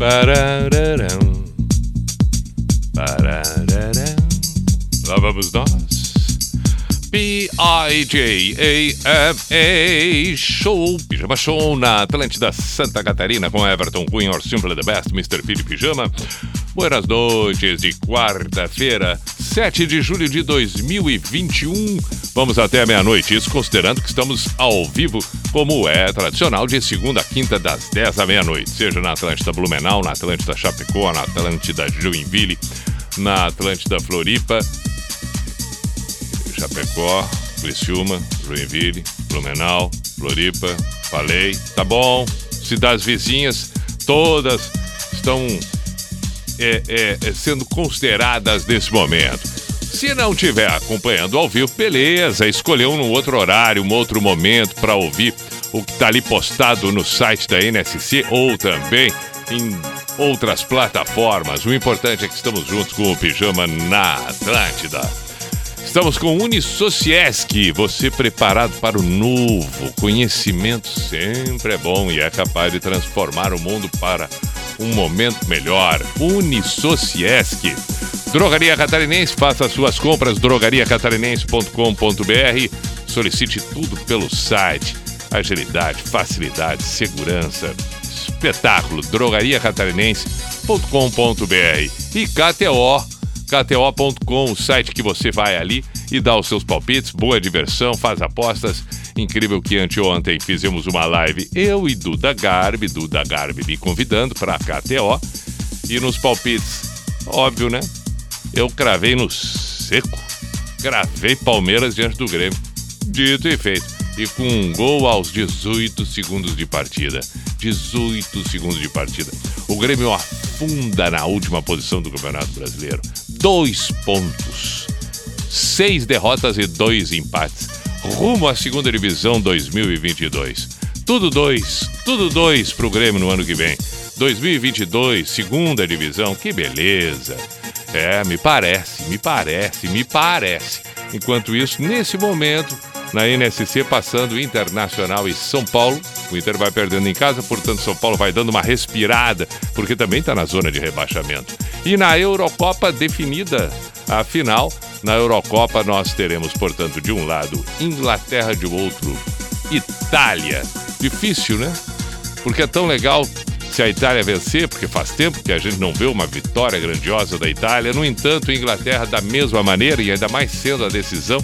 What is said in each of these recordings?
Pararam. Pararam. Lá vamos nós. P-I-J-A-M-A Show, Pijama Show na Atlântida Santa Catarina com Everton Cunha, or Simple the Best, Mr. P de Pijama. Buenas noites de quarta-feira, 7 de julho de 2021. Vamos até meia-noite, isso considerando que estamos ao vivo, como é tradicional, de segunda a quinta, das 10 à meia-noite. Seja na Atlântida Blumenau, na Atlântida Chapecó, na Atlântida Joinville, na Atlântida Floripa, Chapecó, Criciúma, Joinville, Blumenau, Floripa, falei, tá bom. Cidades vizinhas, todas estão é, é, é, sendo consideradas nesse momento. Se não estiver acompanhando ao vivo, beleza, escolheu um outro horário, um outro momento para ouvir o que está ali postado no site da NSC ou também em outras plataformas. O importante é que estamos juntos com o Pijama na Atlântida. Estamos com Unisociesc, você preparado para o novo. Conhecimento sempre é bom e é capaz de transformar o mundo para um momento melhor. Unisociesc. Drogaria Catarinense, faça suas compras drogariacatarinense.com.br. Solicite tudo pelo site. Agilidade, facilidade, segurança. Espetáculo. drogariacatarinense.com.br. E KTO KTO.com, o site que você vai ali e dá os seus palpites, boa diversão, faz apostas. Incrível que anteontem fizemos uma live, eu e Duda Garbi, Duda Garbi me convidando para a KTO. E nos palpites, óbvio, né? Eu cravei no seco. Gravei Palmeiras diante do Grêmio. Dito e feito. E com um gol aos 18 segundos de partida. 18 segundos de partida. O Grêmio afunda na última posição do Campeonato Brasileiro. Dois pontos. Seis derrotas e dois empates. Rumo à segunda divisão 2022. Tudo dois, tudo dois pro Grêmio no ano que vem. 2022, segunda divisão, que beleza. É, me parece, me parece, me parece. Enquanto isso, nesse momento, na NSC passando Internacional e São Paulo. O Inter vai perdendo em casa, portanto, São Paulo vai dando uma respirada, porque também está na zona de rebaixamento. E na Eurocopa definida a final, na Eurocopa nós teremos, portanto, de um lado Inglaterra, de outro Itália. Difícil, né? Porque é tão legal se a Itália vencer, porque faz tempo que a gente não vê uma vitória grandiosa da Itália. No entanto, a Inglaterra, da mesma maneira, e ainda mais sendo a decisão,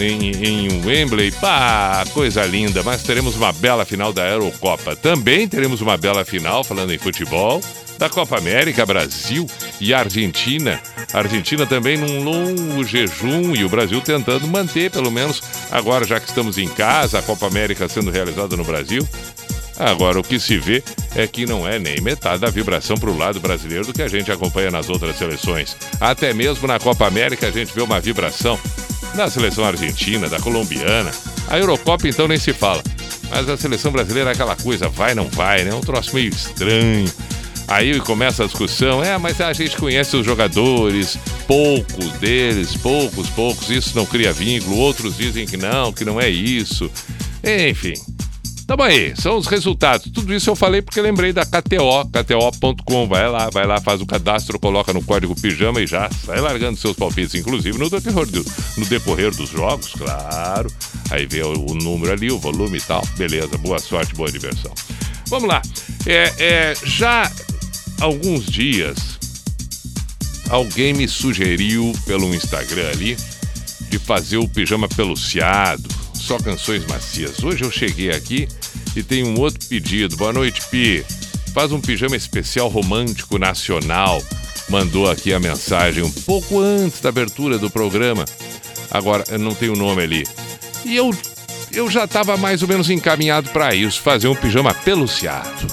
em, em Wembley. Pá, coisa linda. Mas teremos uma bela final da Eurocopa. Também teremos uma bela final, falando em futebol, da Copa América, Brasil e Argentina. A Argentina também num longo jejum e o Brasil tentando manter, pelo menos agora, já que estamos em casa, a Copa América sendo realizada no Brasil. Agora, o que se vê é que não é nem metade da vibração para o lado brasileiro do que a gente acompanha nas outras seleções. Até mesmo na Copa América a gente vê uma vibração da seleção argentina, da colombiana. A Eurocopa então nem se fala. Mas a seleção brasileira é aquela coisa, vai, não vai, né? Um troço meio estranho. Aí começa a discussão, é, mas a gente conhece os jogadores, poucos deles, poucos, poucos, isso não cria vínculo, outros dizem que não, que não é isso. Enfim, Tamo aí, são os resultados. Tudo isso eu falei porque lembrei da KTO, KTO.com. Vai lá, vai lá, faz o cadastro, coloca no código pijama e já sai largando seus palpites, inclusive no decorrer, do, no decorrer dos jogos, claro. Aí vê o, o, número ali, o volume e tal. Beleza, boa sorte, boa diversão. Vamos lá. É, é, já alguns dias, alguém me sugeriu pelo Instagram ali de fazer o pijama peluciado só canções macias. Hoje eu cheguei aqui e tem um outro pedido. Boa noite, Pi. Faz um pijama especial romântico nacional. Mandou aqui a mensagem um pouco antes da abertura do programa. Agora, não tenho o nome ali. E eu, eu já estava mais ou menos encaminhado para isso, fazer um pijama peluciado.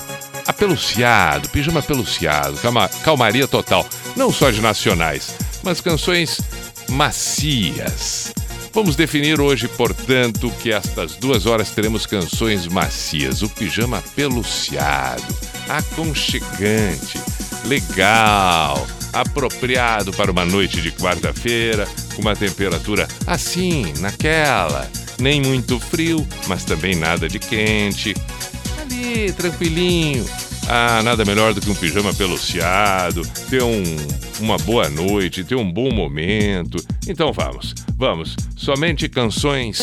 peluciado, pijama peluciado, calma, calmaria total. Não só de nacionais, mas canções macias. Vamos definir hoje, portanto, que estas duas horas teremos canções macias. O pijama peluciado, aconchegante, legal, apropriado para uma noite de quarta-feira, com uma temperatura assim, naquela. Nem muito frio, mas também nada de quente. Ali, tranquilinho. Ah, nada melhor do que um pijama peluciado, ter um, uma boa noite, ter um bom momento. Então vamos, vamos. Somente canções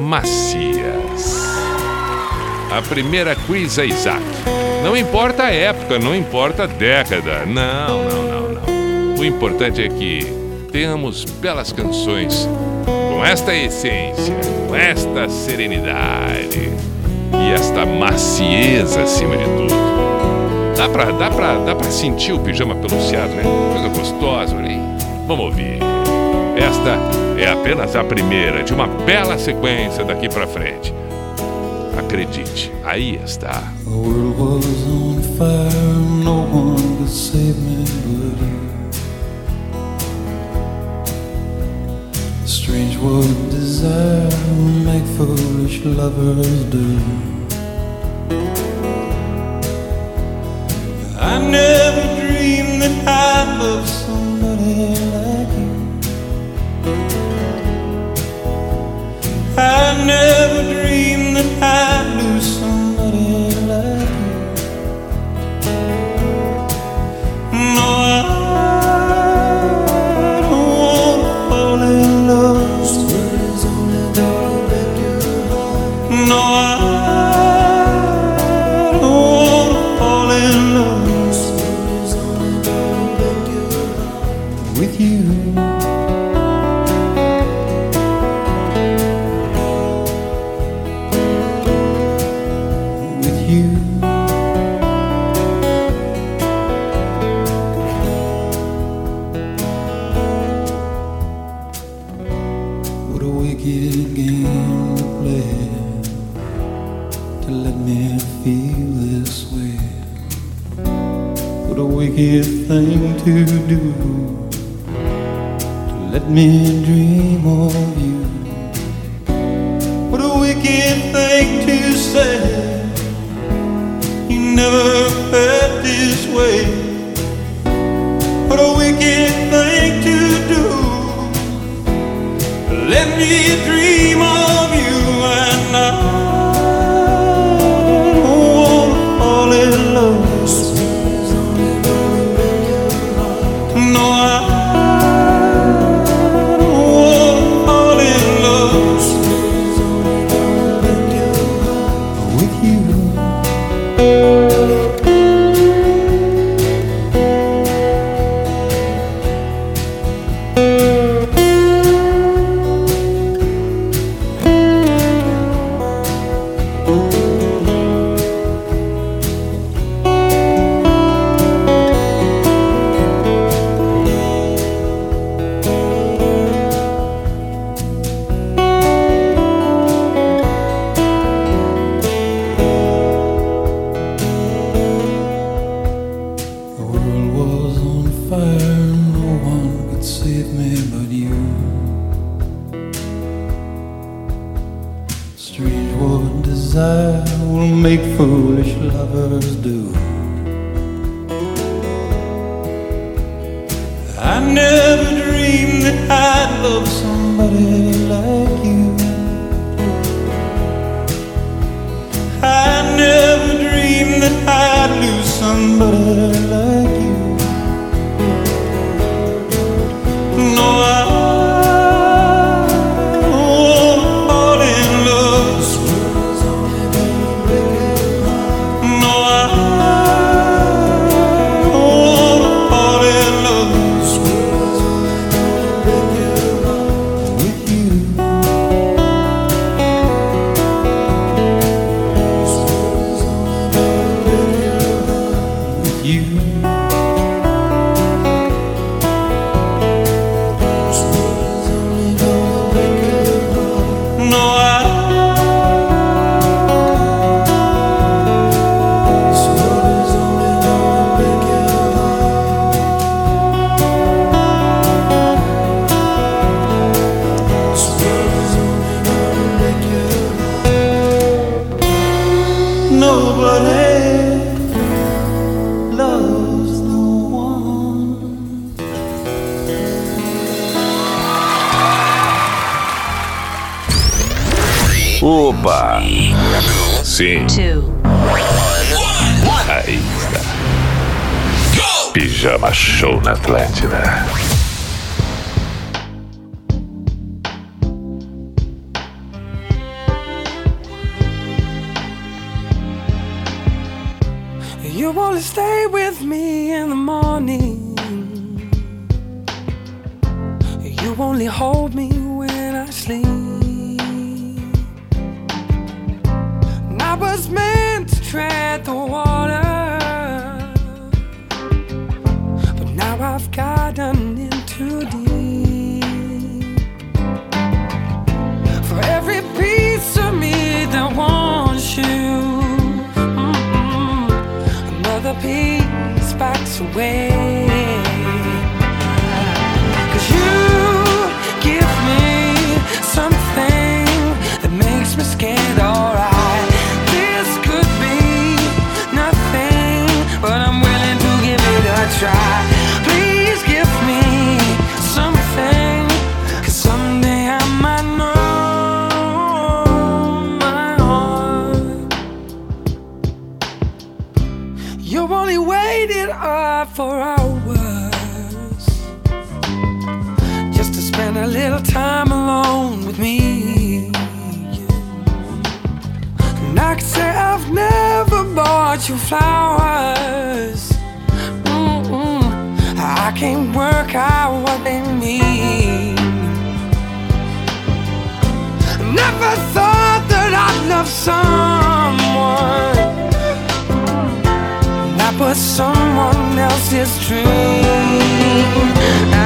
macias. A primeira quiz é Isaac. Não importa a época, não importa a década. Não, não, não, não. O importante é que tenhamos belas canções com esta essência, com esta serenidade e esta macieza acima de tudo. Dá pra, dá pra, dá pra sentir o pijama peluciado, né? Coisa gostosa, olha. Vamos ouvir. Esta é apenas a primeira de uma bela sequência daqui pra frente. Acredite, aí está. The world was on fire, no one could save me but Strange what desire will make foolish lovers do. I never dreamed that I'd love somebody like you. I never dreamed that I'd No, I Aí está. Pijama Show na Atlântida. You wanna stay with me in the morning. You only hold me when I sleep. I was to tread the water. But now I've gotten in too deep. For every piece of me that wants you. mm-mm, Another piece backs away. You only waited uh, up for hours just to spend a little time alone with me. And I can say I've never bought you flowers. Can't work out what they mean. Never thought that I'd love someone that was someone else's dream.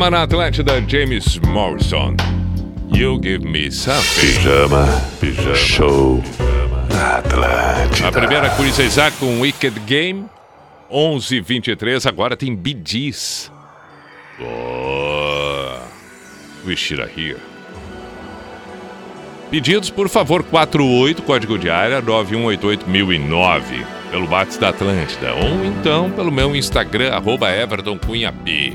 Pijama na Atlântida, James Morrison. You give me something. Pijama, pijama, show na Atlântida. A primeira Chris Isaac com Wicked Game. 11:23 agora tem Gees. Boa. Wish It Here. Pedidos, por favor, 48, código de área 9188009, pelo Bates da Atlântida, ou então pelo meu Instagram, arroba.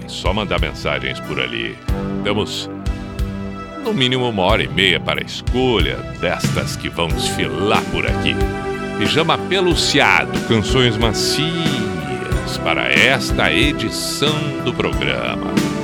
Só mandar mensagens por ali. Temos no mínimo uma hora e meia para a escolha destas que vão desfilar por aqui. Pijama peluciado, canções macias para esta edição do programa.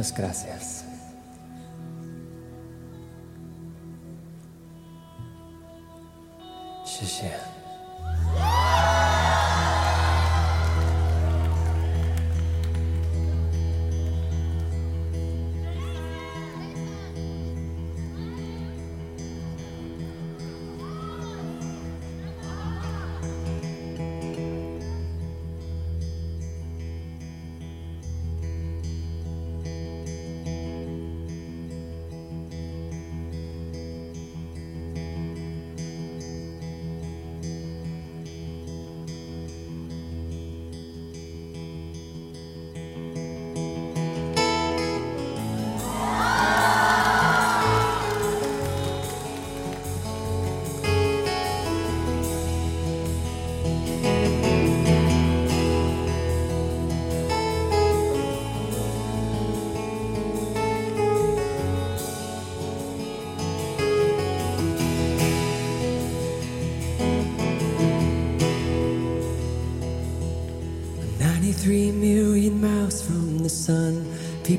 Muchas gracias.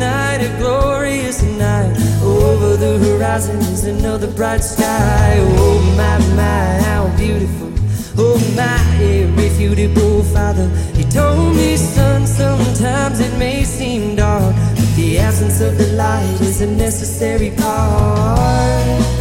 night, a glorious night. Over the horizon is another bright sky. Oh my, my, how beautiful. Oh my, irrefutable father. He told me, son, sometimes it may seem dark. But the absence of the light is a necessary part.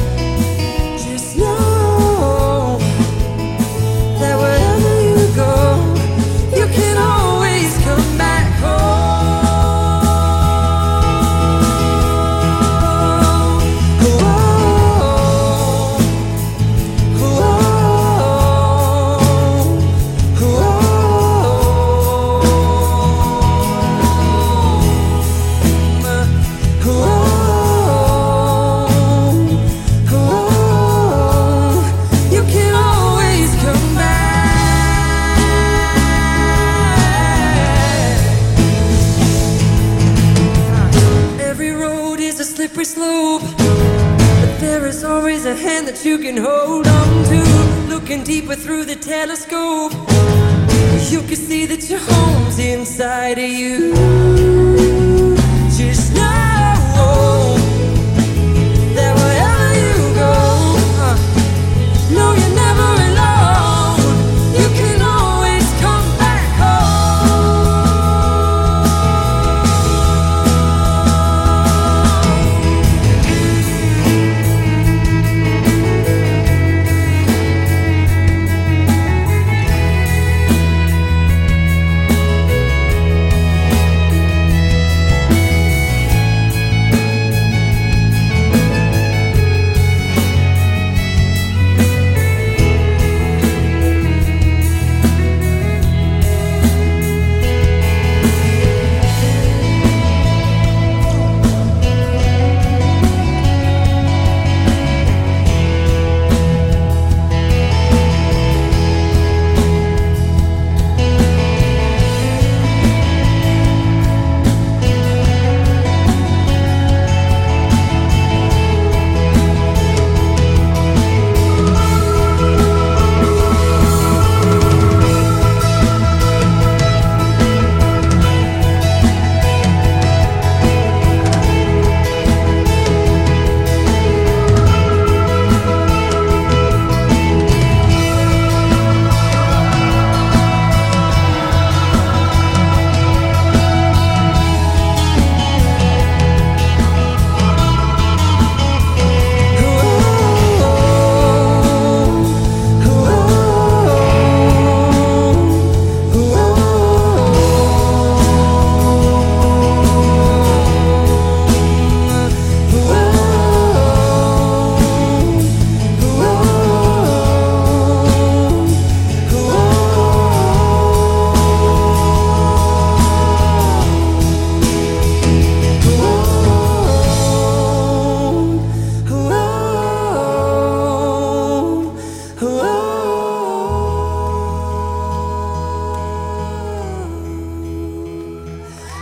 You can hold on to. Looking deeper through the telescope, you can see that your home's inside of you. Just know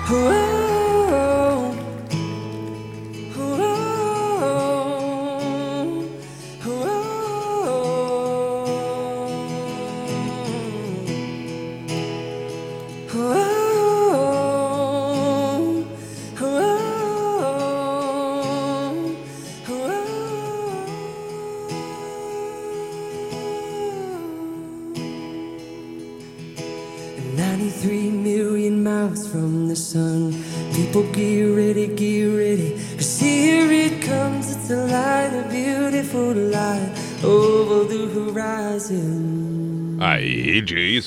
Whoa.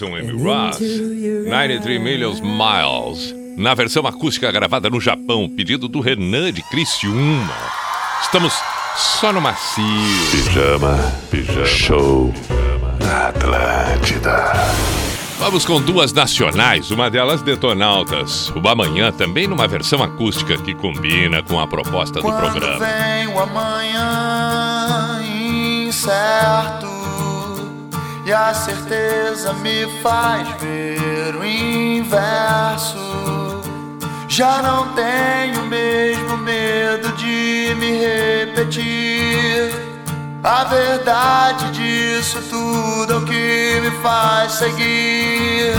Jason M. Ross, 93 Million Miles, na versão acústica gravada no Japão, pedido do Renan de Criciúma. Estamos só no macio. Pijama, pijama, show na Atlântida. Vamos com duas nacionais, uma delas Detonautas. O Amanhã também numa versão acústica que combina com a proposta do Quando programa. vem o amanhã incerto e a certeza me faz ver o inverso. Já não tenho mesmo medo de me repetir. A verdade disso tudo é o que me faz seguir.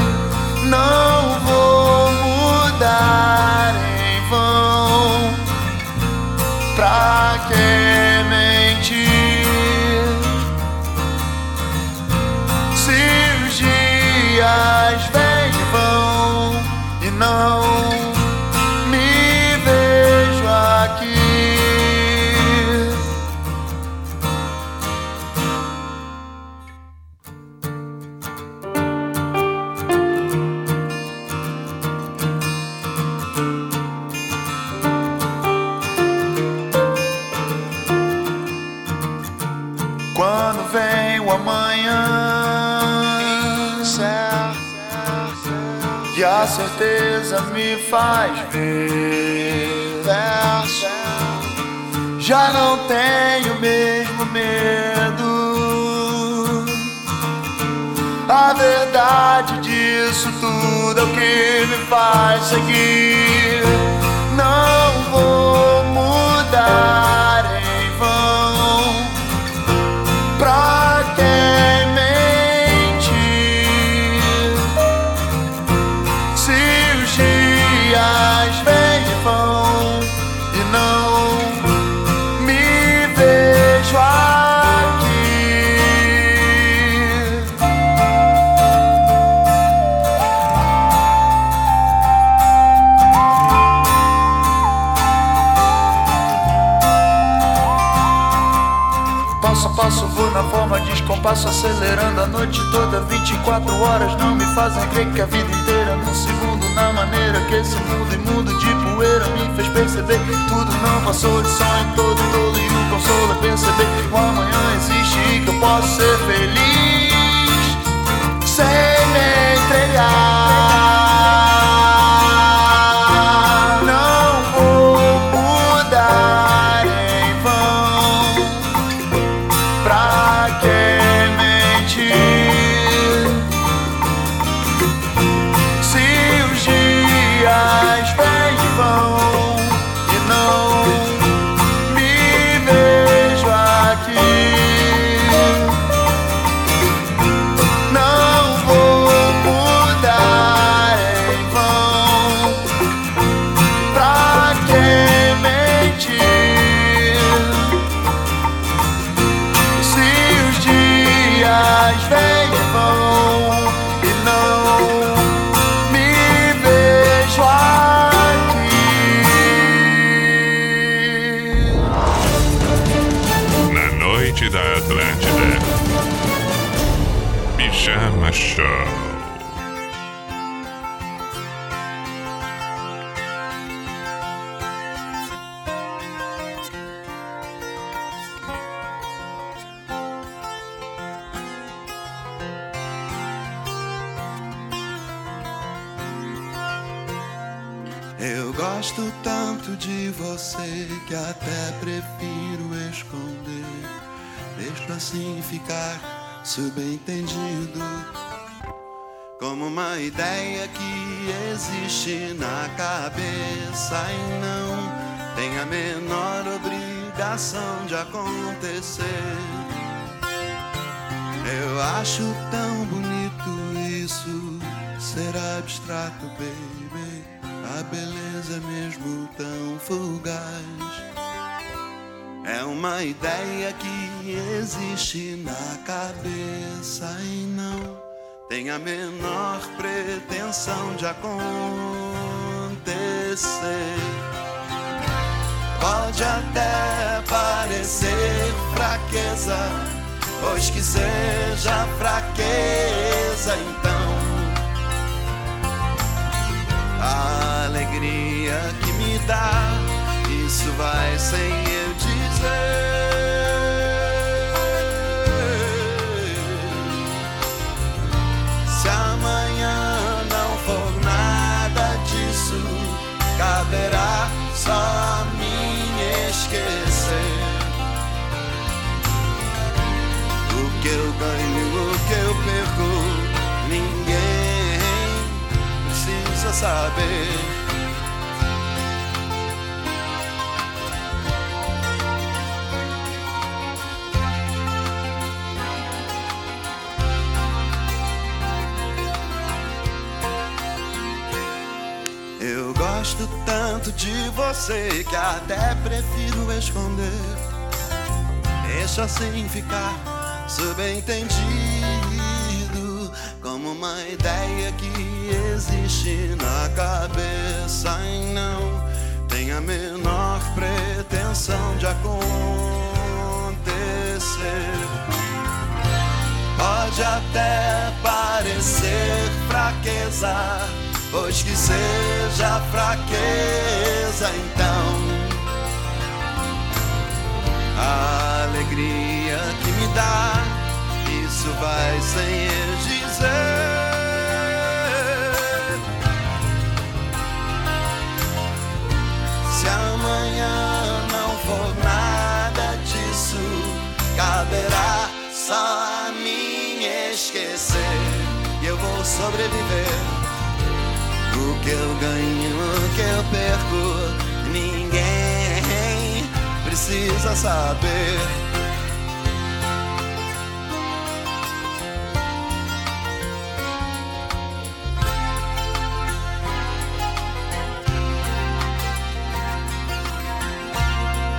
Não vou mudar em vão. Pra que mentir? Dias vêm e vão e não certeza me faz ver Já não tenho mesmo medo. A verdade disso tudo é o que me faz seguir. Não vou mudar em vão. Pra quem na forma descompasso Acelerando a noite toda. 24 horas não me fazem crer que a vida inteira Num segundo na maneira que esse mundo imundo de poeira Me fez perceber. Tudo não passou de sonho todo tolo E o consolo é perceber. O amanhã existe E que eu posso ser feliz Sem me entregar Assim ficar subentendido. Como uma ideia que existe na cabeça e não tem a menor obrigação de acontecer. Eu acho tão bonito isso ser abstrato, baby. A beleza é mesmo tão fugaz. É uma ideia que existe na cabeça e não tem a menor pretensão de acontecer. Pode até parecer fraqueza, pois que seja fraqueza, então a alegria que me dá, isso vai sem Se amanhã não for nada disso, caberá só a mim esquecer. O que eu ganho, o que eu perco, ninguém precisa saber. Gosto tanto de você que até prefiro esconder. Deixa assim ficar subentendido como uma ideia que existe na cabeça e não tem a menor pretensão de acontecer. Pode até parecer fraqueza, pois que seja fraqueza, então a alegria que me dá, isso vai sem eu dizer. Se amanhã não for nada disso, caberá só a mim esquecer. E eu vou sobreviver. Que eu ganho, o que eu perco, ninguém precisa saber.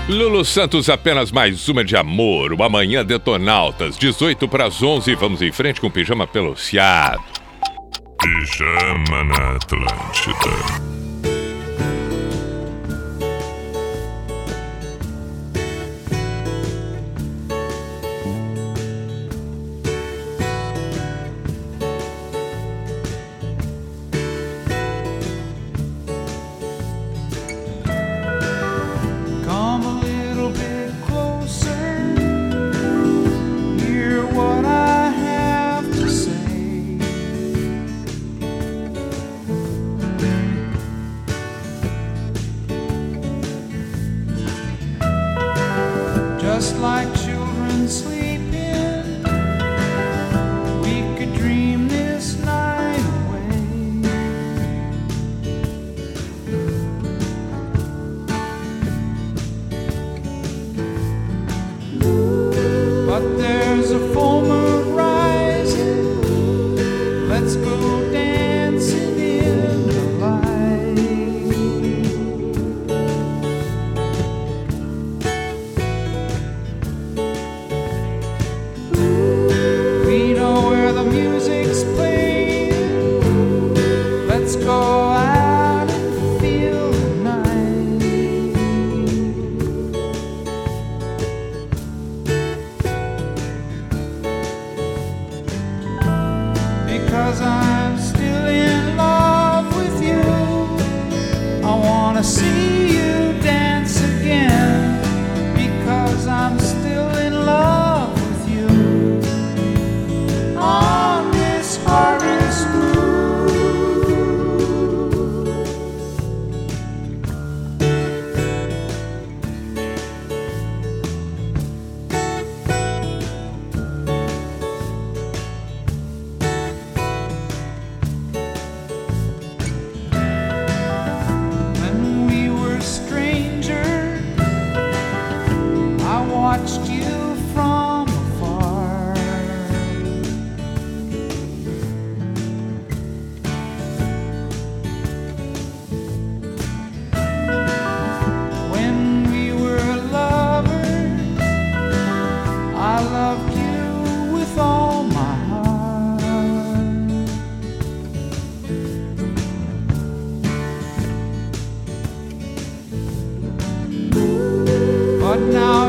Lulu Santos, apenas mais uma de amor. Uma manhã detonautas, 18 para as 11. Vamos em frente com o pijama peluciado. Pijama na Atlântida.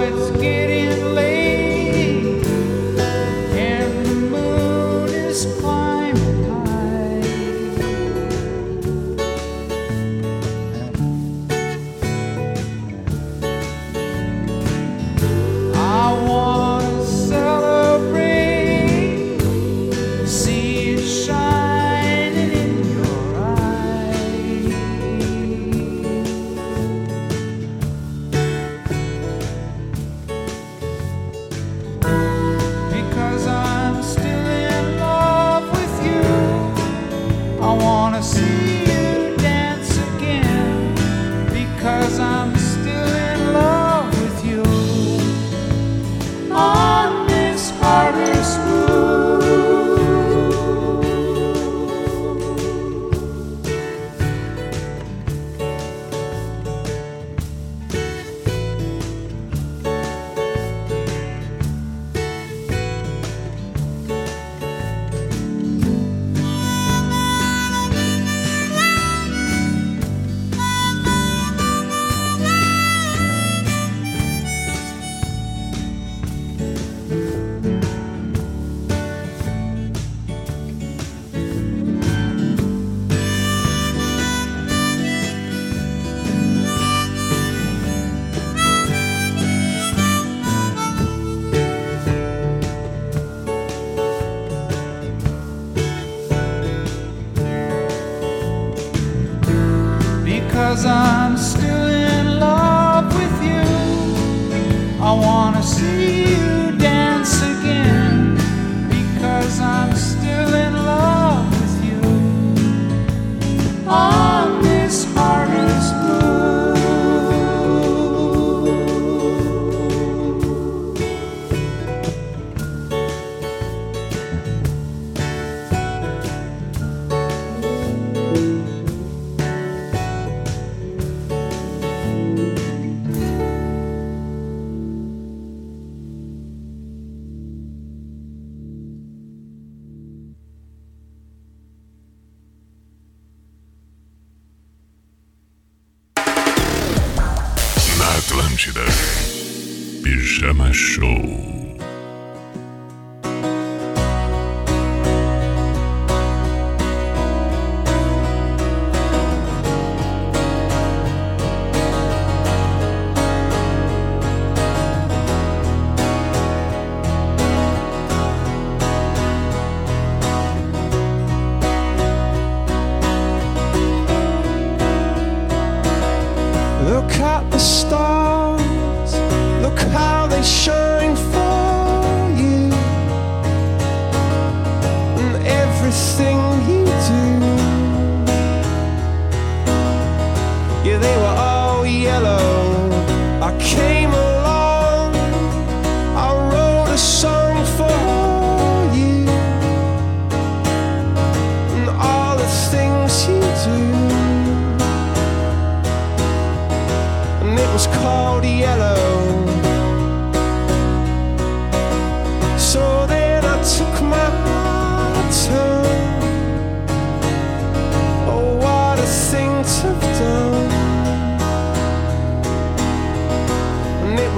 know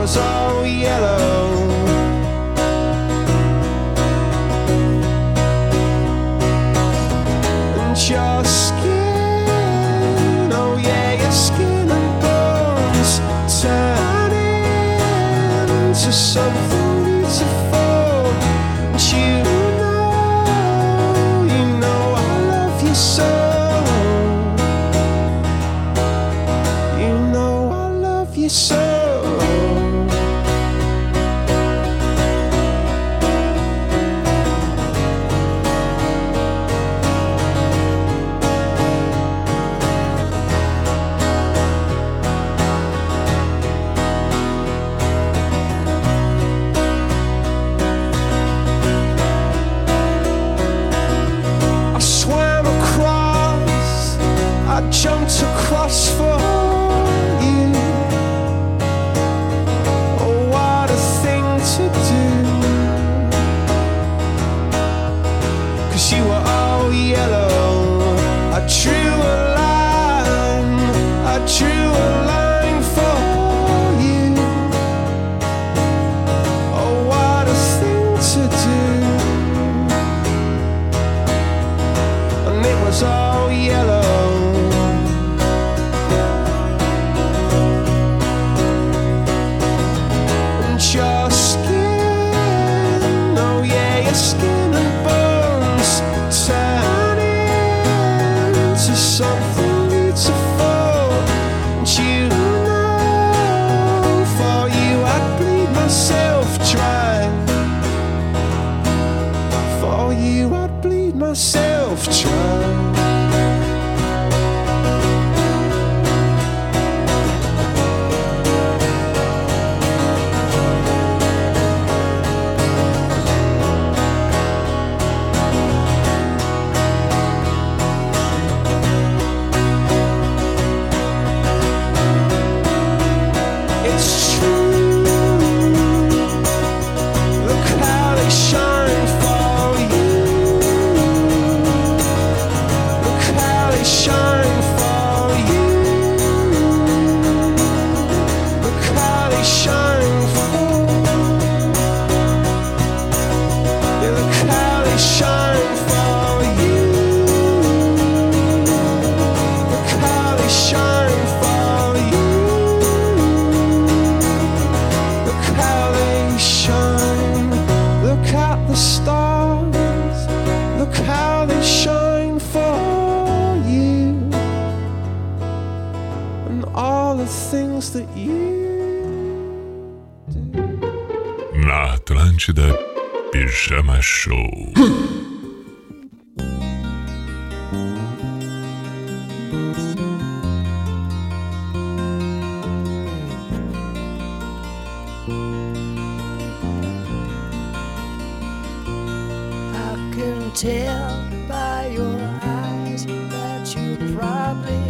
was all yellow. I can tell by your eyes that you probably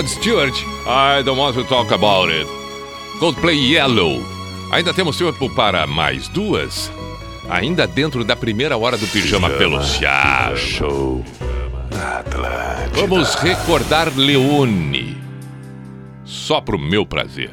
Rod Stewart, I Don't Want to Talk About It. Coldplay Yellow. Ainda temos tempo para mais duas, ainda dentro da primeira hora do Pijama, Pijama Peluciar. Show. Vamos recordar Leone. Só pro meu prazer.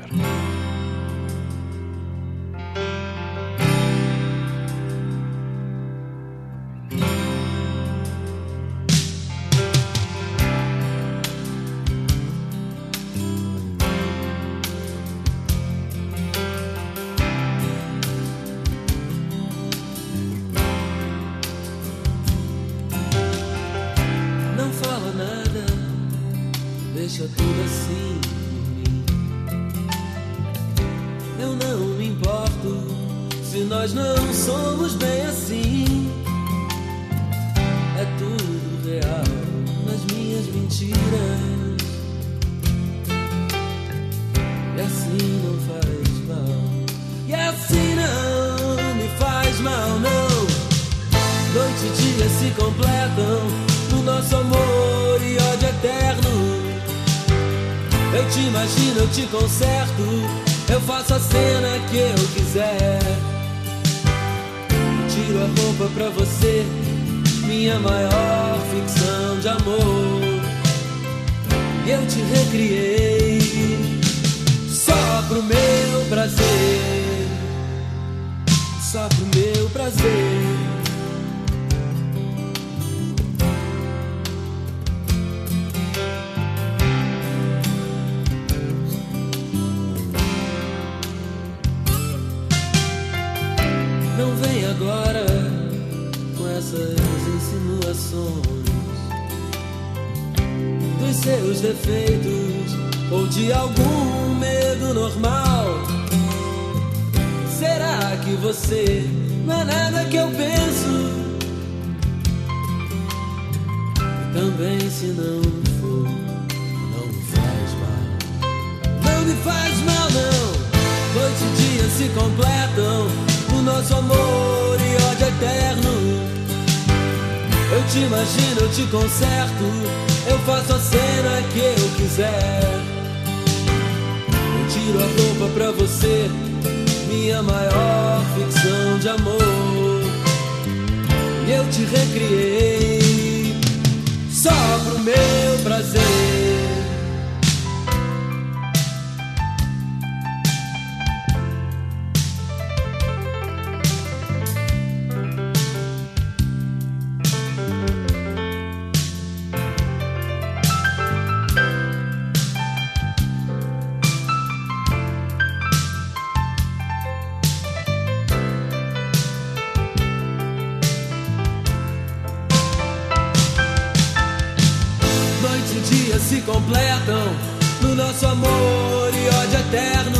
Noite e dia se completam no nosso amor e ódio eterno.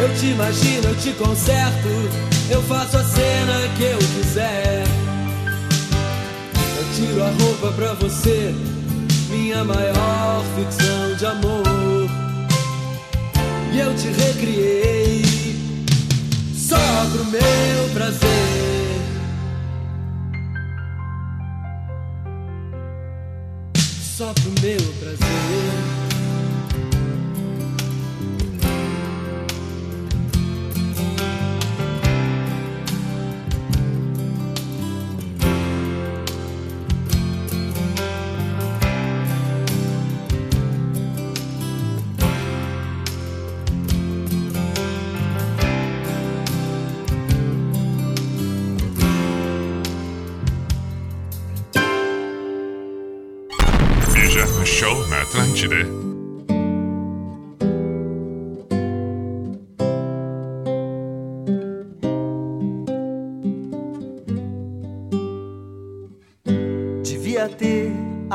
Eu te imagino, eu te conserto, eu faço a cena que eu quiser. Eu tiro a roupa pra você, minha maior ficção de amor. E eu te recriei só pro meu prazer. Só pro meu prazer.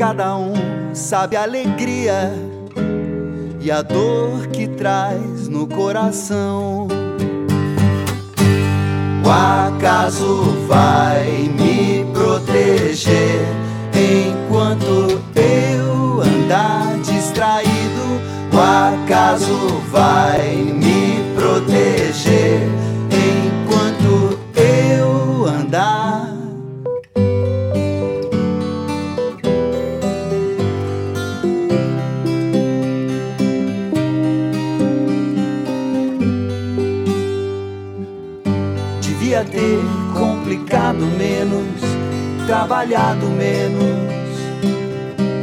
Cada um sabe a alegria e a dor que traz no coração. O acaso vai me proteger enquanto eu andar distraído. O acaso vai me proteger Devia ter complicado menos, trabalhado menos,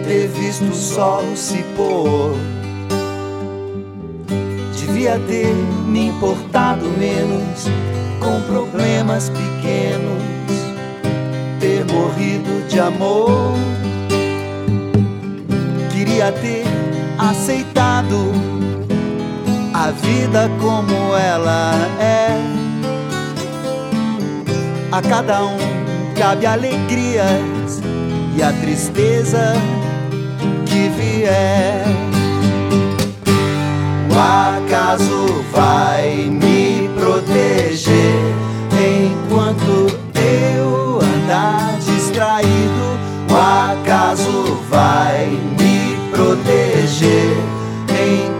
ter visto o sol se pôr. Devia ter me importado menos com problemas pequenos, ter morrido de amor. Queria ter aceitado a vida como ela é. A cada um cabe alegrias e a tristeza que vier. O acaso vai me proteger enquanto eu andar distraído. O acaso vai me proteger enquanto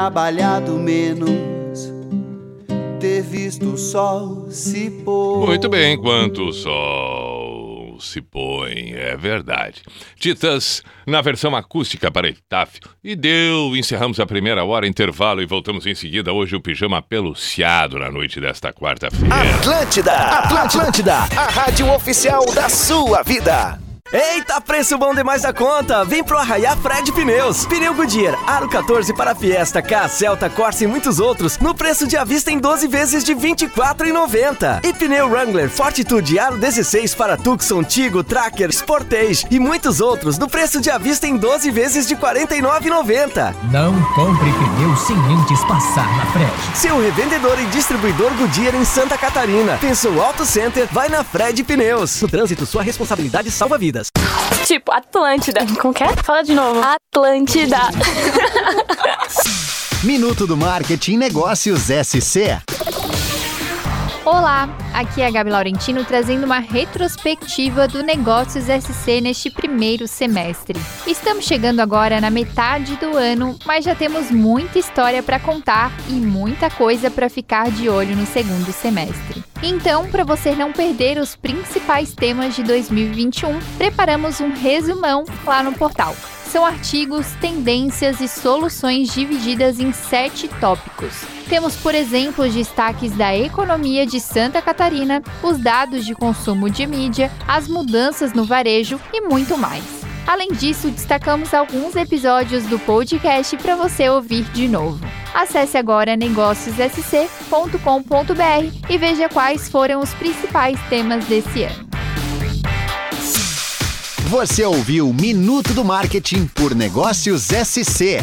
trabalhado menos, ter visto o sol se pôr. Muito bem, enquanto o sol se põe, é verdade. Titãs, na versão acústica para Epitáfio. E deu, encerramos a primeira hora, intervalo e voltamos em seguida. Hoje o pijama peluciado na noite desta quarta-feira. Atlântida, Atlântida, a rádio oficial da sua vida. Eita, preço bom demais da conta! Vem pro Arraiá Fred Pneus. Pneu Goodyear, Aro 14 para Fiesta, K, Celta, Corsa e muitos outros, no preço de à vista em 12 vezes de R$ 24,90. E pneu Wrangler, Fortitude, Aro 16 para Tucson, Tigo, Tracker, Sportage e muitos outros, no preço de à vista em 12 vezes de R$ 49,90. Não compre pneu sem antes passar na Fred. Seu revendedor e distribuidor Goodyear em Santa Catarina. Pensou Auto Center, vai na Fred Pneus. No trânsito, sua responsabilidade salva vidas. Tipo, Atlântida. Como que é? Fala de novo. Atlântida. Minuto do Marketing Negócios SC. Olá, aqui é a Gabi Laurentino trazendo uma retrospectiva do Negócios SC neste primeiro semestre. Estamos chegando agora na metade do ano, mas já temos muita história para contar e muita coisa para ficar de olho no segundo semestre. Então, para você não perder os principais temas de 2021, preparamos um resumão lá no portal. São artigos, tendências e soluções divididas em sete tópicos. Temos, por exemplo, os destaques da economia de Santa Catarina, os dados de consumo de mídia, as mudanças no varejo e muito mais. Além disso, destacamos alguns episódios do podcast para você ouvir de novo. Acesse agora negóciossc.com.br e veja quais foram os principais temas desse ano. Você ouviu Minuto do Marketing por Negócios SC.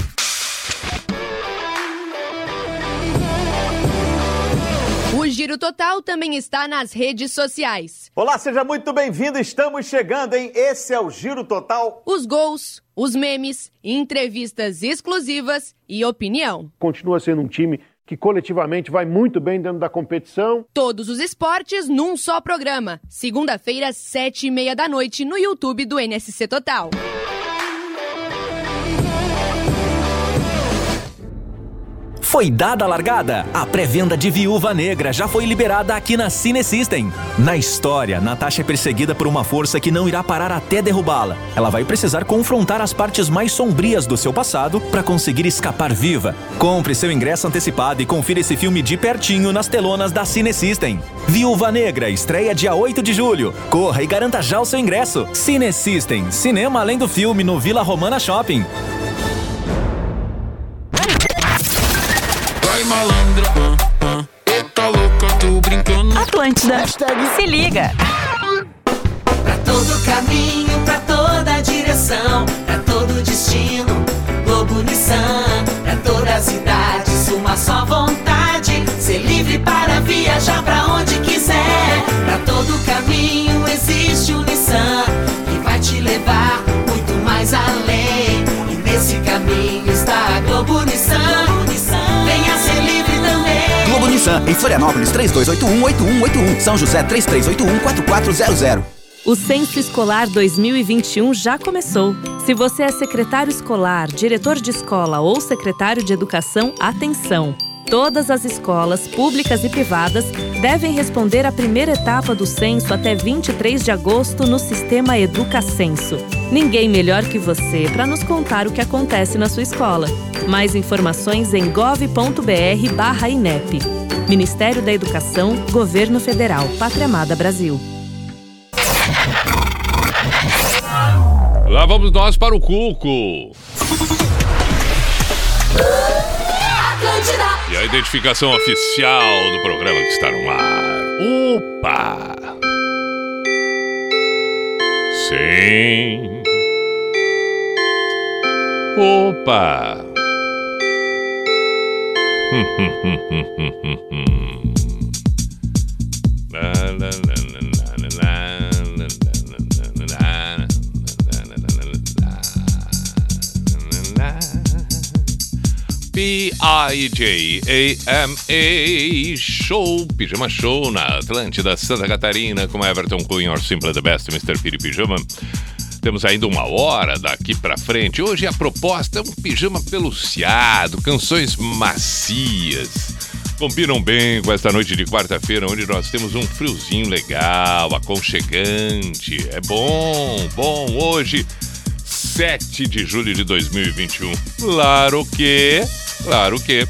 O Giro Total também está nas redes sociais. Olá, seja muito bem-vindo. Estamos chegando, hein? Esse é o Giro Total. Os gols, os memes, entrevistas exclusivas e opinião. Continua sendo um time que coletivamente vai muito bem dentro da competição. Todos os esportes num só programa. Segunda-feira, sete e meia da noite, no YouTube do NSC Total. Foi dada a largada? A pré-venda de Viúva Negra já foi liberada aqui na Cine System. Na história, Natasha é perseguida por uma força que não irá parar até derrubá-la. Ela vai precisar confrontar as partes mais sombrias do seu passado para conseguir escapar viva. Compre seu ingresso antecipado e confira esse filme de pertinho nas telonas da Cine System. Viúva Negra estreia dia 8 de julho. Corra e garanta já o seu ingresso. Cine System, cinema além do filme no Vila Romana Shopping. Malandra, ah, ah. Eita louca, tô brincando. Atlântida. Se liga. Pra todo caminho, pra toda direção, pra todo destino, Globo Nissan, pra todas as em Florianópolis 32818181, São José 33814400. O Censo Escolar 2021 já começou. Se você é secretário escolar, diretor de escola ou secretário de educação, atenção! Todas as escolas, públicas e privadas, devem responder à primeira etapa do censo até 23 de agosto no sistema EducaCenso. Ninguém melhor que você para nos contar o que acontece na sua escola. Mais informações em gov.br/inep. Ministério da Educação, Governo Federal, Pátria Amada Brasil. Lá vamos nós para o Cuco. E a identificação oficial do programa que está no ar. Opa! Sim. Opa! P-I-J-A-M-A Show, Pijama Show na Atlântida, Santa Catarina, com Everton Cunha, or Simple the Best, Mr. Piri Pijama. Temos ainda uma hora daqui pra frente. Hoje a proposta é um pijama peluciado, canções macias. Combinam bem com esta noite de quarta-feira, onde nós temos um friozinho legal, aconchegante. É bom, bom. Hoje, 7 de julho de 2021. Claro que, claro que,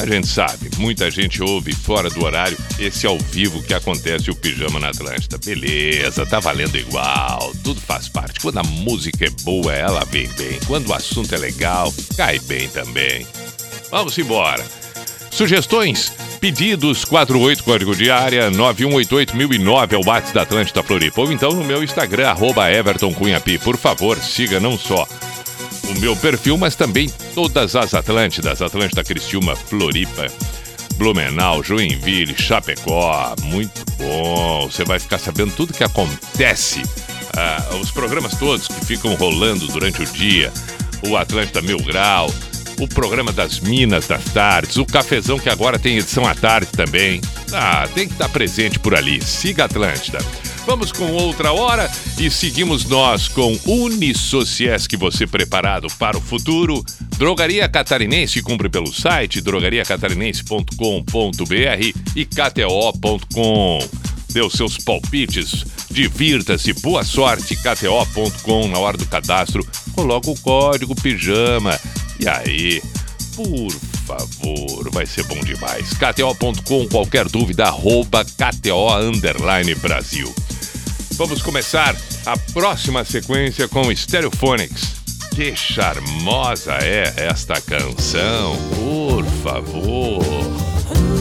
a gente sabe, muita gente ouve fora do horário esse ao vivo que acontece o Pijama na Atlântida. Beleza, tá valendo igual, tudo faz parte. Quando a música é boa, ela vem bem. Quando o assunto é legal, cai bem também. Vamos embora. Sugestões? Pedidos 48 código de área 9188009 é o WhatsApp da Atlântida Floripa. Ou então no meu Instagram, arroba Everton. Por favor, siga não só o meu perfil, mas também todas as Atlântidas. Atlântida Cristiúma, Floripa, Blumenau, Joinville, Chapecó. Muito bom. Você vai ficar sabendo tudo que acontece. Ah, os programas todos que ficam rolando durante o dia. O Atlântida Mil Grau, o programa das Minas das Tardes, o Cafezão que agora tem edição à tarde também. Ah, tem que estar presente por ali. Siga Atlântida. Vamos com outra hora e seguimos nós com Unisociesc, você preparado para o futuro. Drogaria Catarinense cumpre pelo site drogariacatarinense.com.br e kto.com. Dê os seus palpites, divirta-se, boa sorte, kto.com na hora do cadastro. Coloca o código pijama e aí, por favor, vai ser bom demais. KTO.com, qualquer dúvida, arroba KTO Underline Brasil. Vamos começar a próxima sequência com Stereophonics. Que charmosa é esta canção, por favor.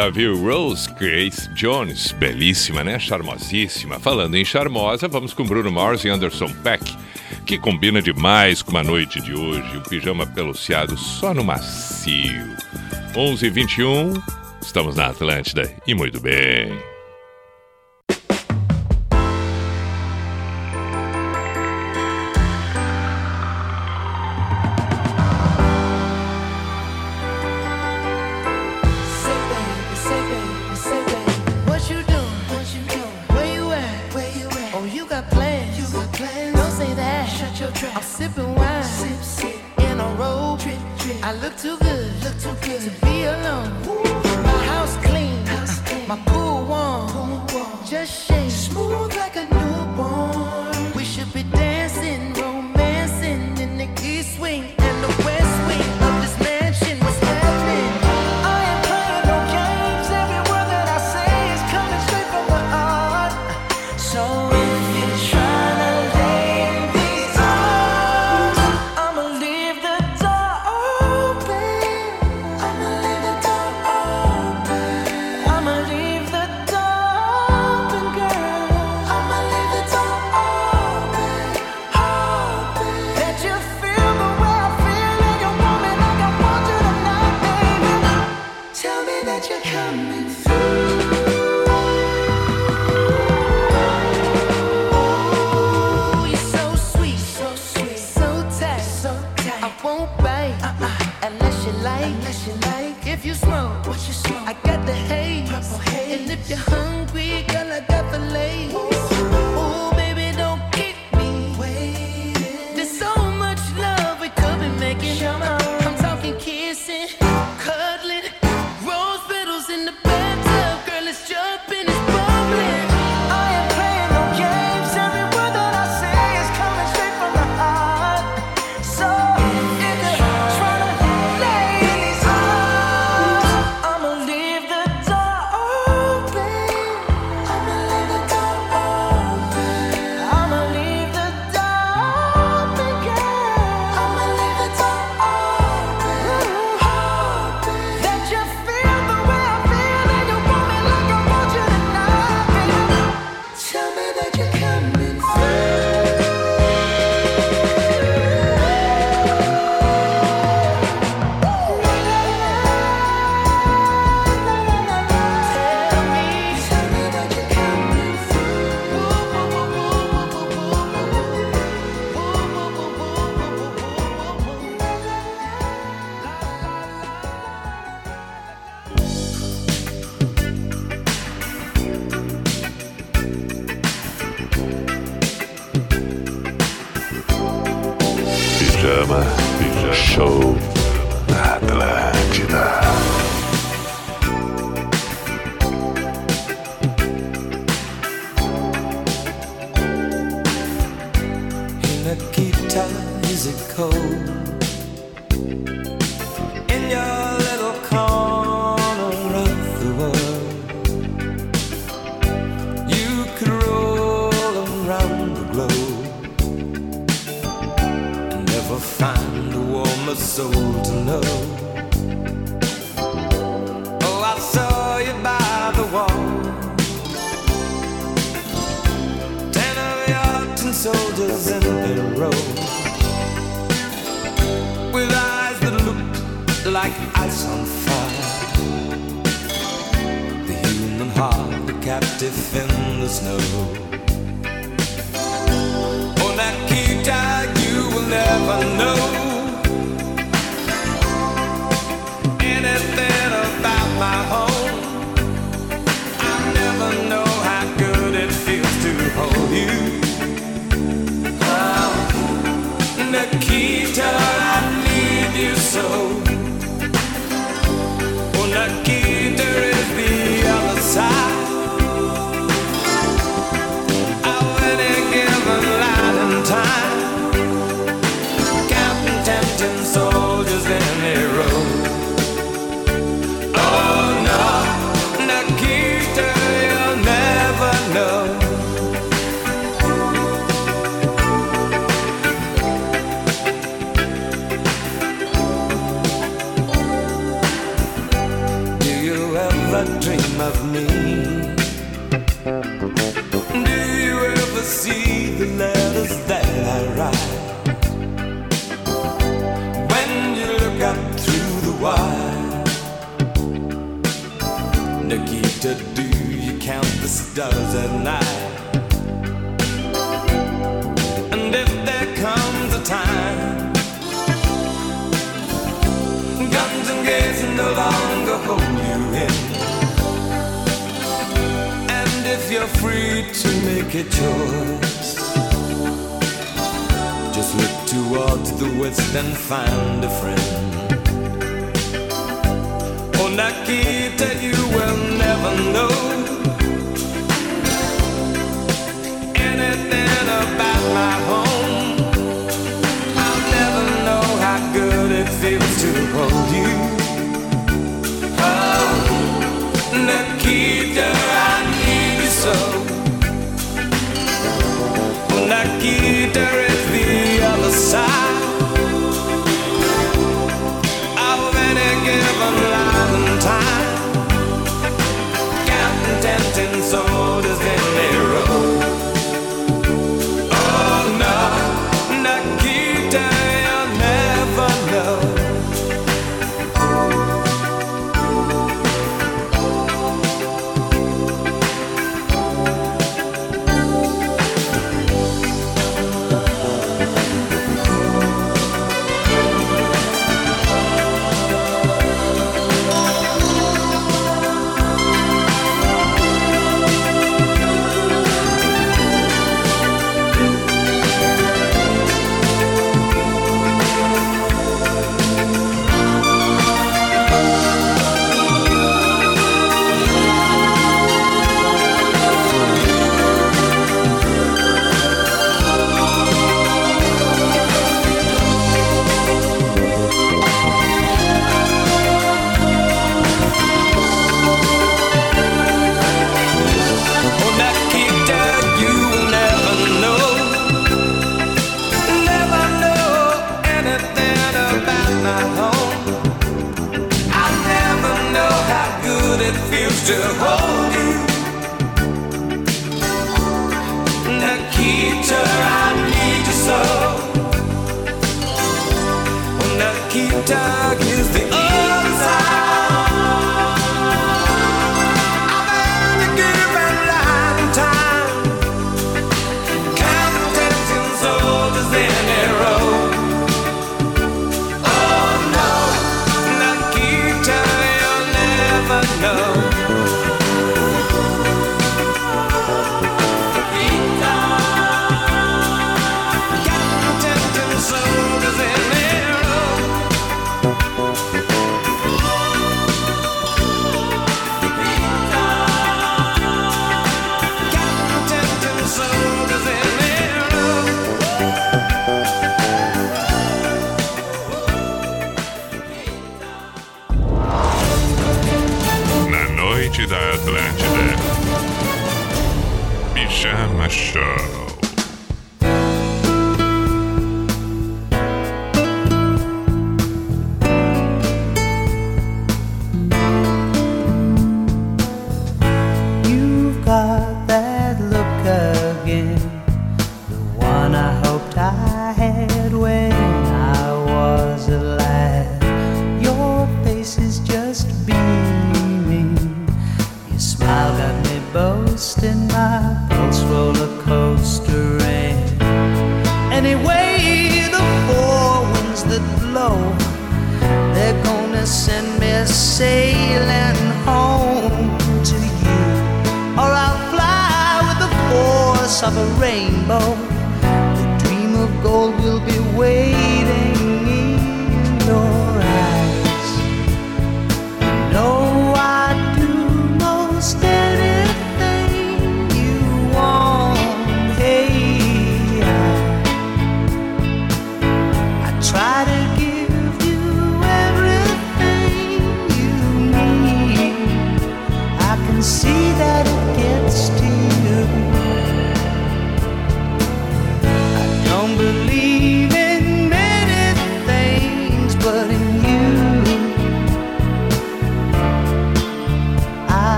agora, viu? Rose Grace Jones, belíssima, né? Charmosíssima. Falando em charmosa, vamos com Bruno Mars e Anderson Peck, que combina demais com a noite de hoje. O pijama peluciado só no macio. 11:21, estamos na Atlântida e muito bem.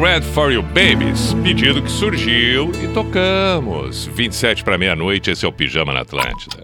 Red for You Babies, pedido que surgiu e tocamos. 27 para meia-noite, esse é o Pijama na Atlântida.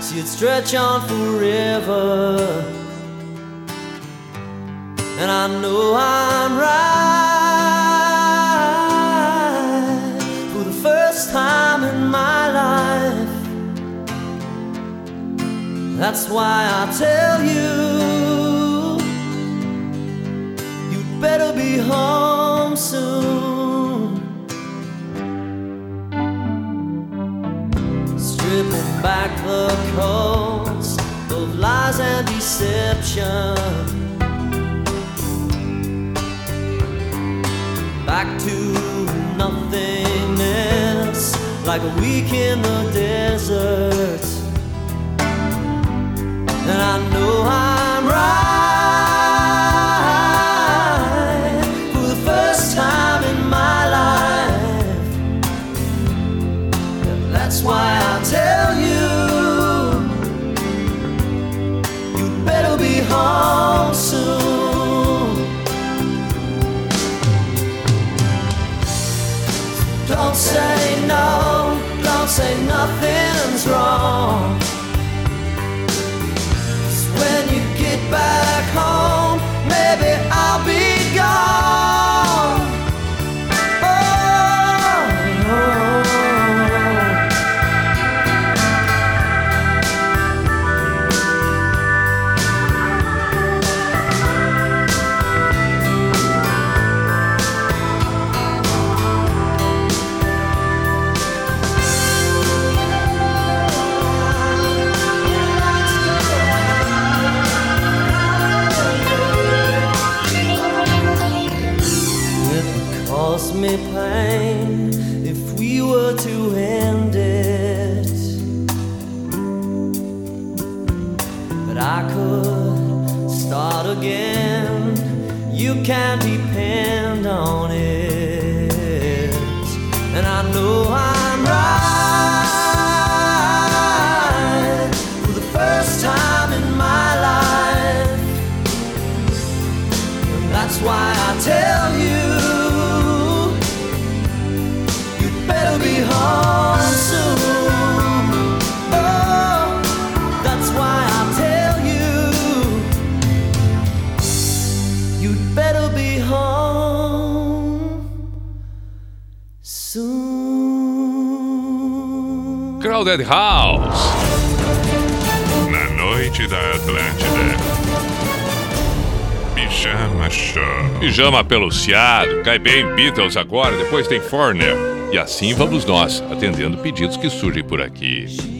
See it stretch on forever. And I know I'm right for the first time in my life. That's why I tell you, you'd better be home soon. Back the coats of lies and deception. Back to nothingness, like a week in the desert. And I know I'm right say nothing's wrong. 'Cause when you get back home, maybe I'll be gone. Crowded House. Na noite da Atlântida. Pijama Show. Pijama peluciado, cai bem Beatles agora, depois tem Foreigner. E assim vamos nós, atendendo pedidos que surgem por aqui.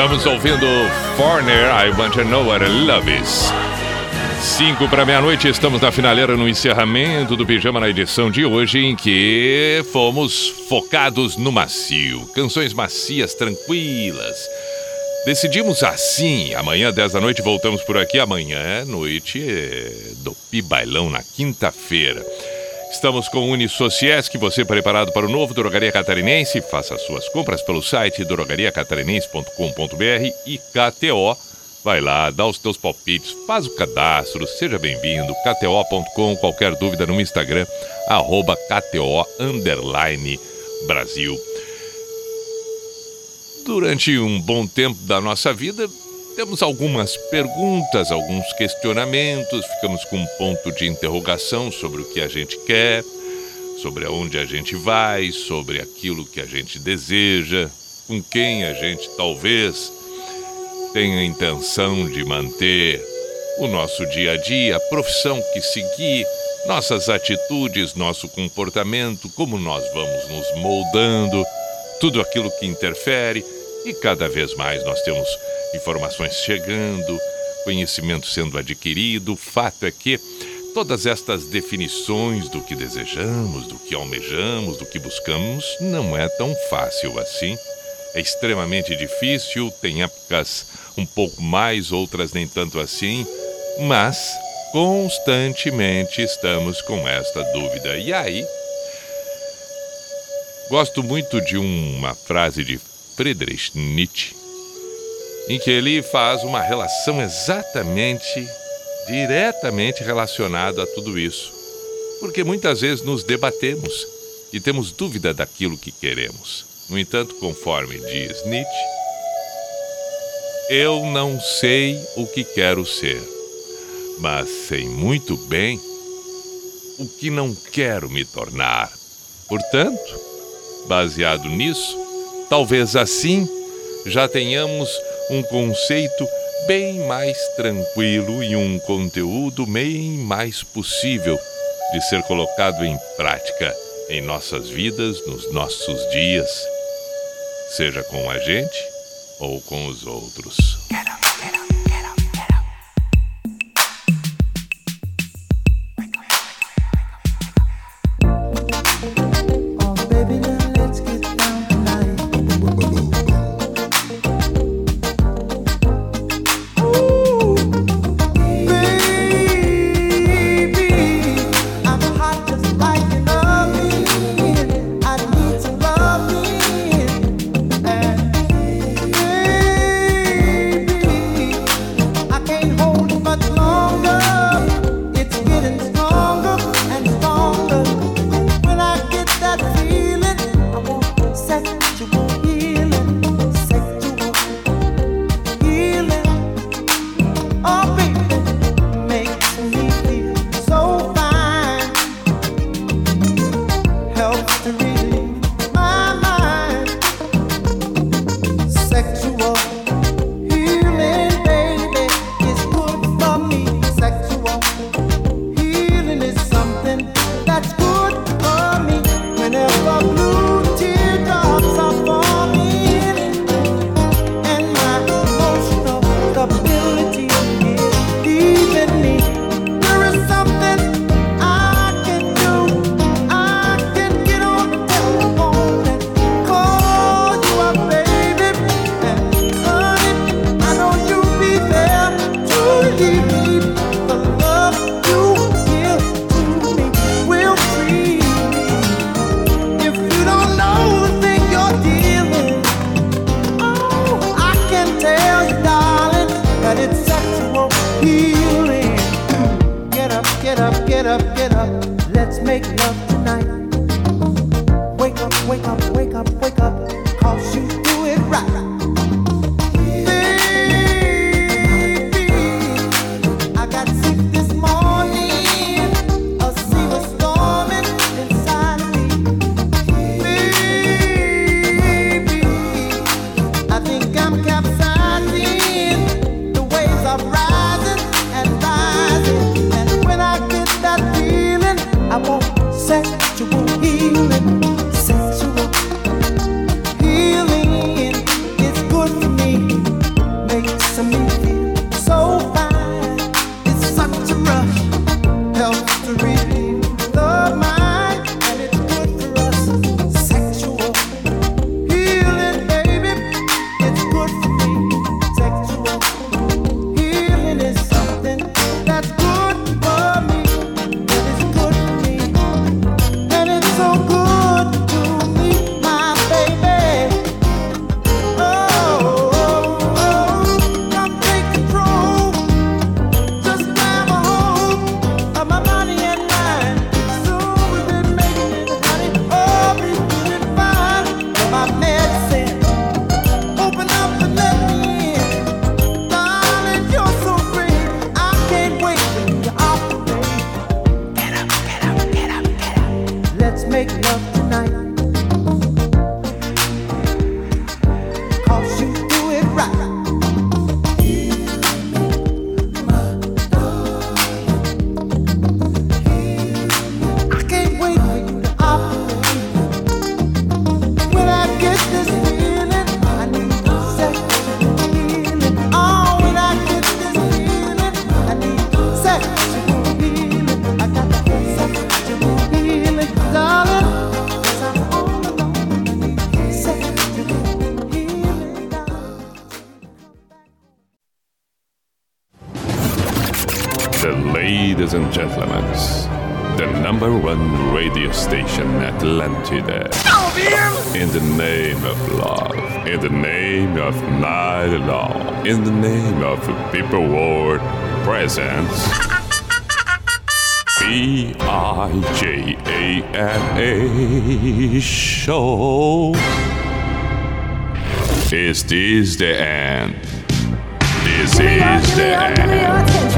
Estamos ouvindo Foreigner, I Want to Know What I Love Is. 5 para meia-noite, estamos na finaleira no encerramento do Pijama na edição de hoje, em que fomos focados no macio. Canções macias, tranquilas. Decidimos assim, amanhã 10 da noite voltamos por aqui, amanhã é noite do Pibailão, na quinta-feira. Estamos com o Unisociesc, você preparado para o novo Drogaria Catarinense? Faça suas compras pelo site drogariacatarinense.com.br e KTO. Vai lá, dá os teus palpites, faz o cadastro, seja bem-vindo. KTO.com, qualquer dúvida no Instagram, arroba KTO underline Brasil. Durante um bom tempo da nossa vida, temos algumas perguntas, alguns questionamentos, ficamos com um ponto de interrogação sobre o que a gente quer, sobre aonde a gente vai, sobre aquilo que a gente deseja, com quem a gente talvez tenha a intenção de manter o nosso dia a dia, a profissão que seguir, nossas atitudes, nosso comportamento, como nós vamos nos moldando, tudo aquilo que interfere e cada vez mais nós temos informações chegando, conhecimento sendo adquirido. O fato é que todas estas definições do que desejamos, do que almejamos, do que buscamos, não é tão fácil assim. É extremamente difícil, tem épocas um pouco mais, outras nem tanto assim, mas constantemente estamos com esta dúvida. E aí, gosto muito de uma frase de Friedrich Nietzsche, em que ele faz uma relação exatamente, diretamente relacionada a tudo isso. Porque muitas vezes nos debatemos e temos dúvida daquilo que queremos. No entanto, conforme diz Nietzsche, eu não sei o que quero ser, mas sei muito bem o que não quero me tornar. Portanto, baseado nisso, talvez assim já tenhamos um conceito bem mais tranquilo e um conteúdo bem mais possível de ser colocado em prática em nossas vidas, nos nossos dias, seja com a gente ou com os outros. I'm in the name of people world presence. B I J A N A show. Is this the end? This is the end.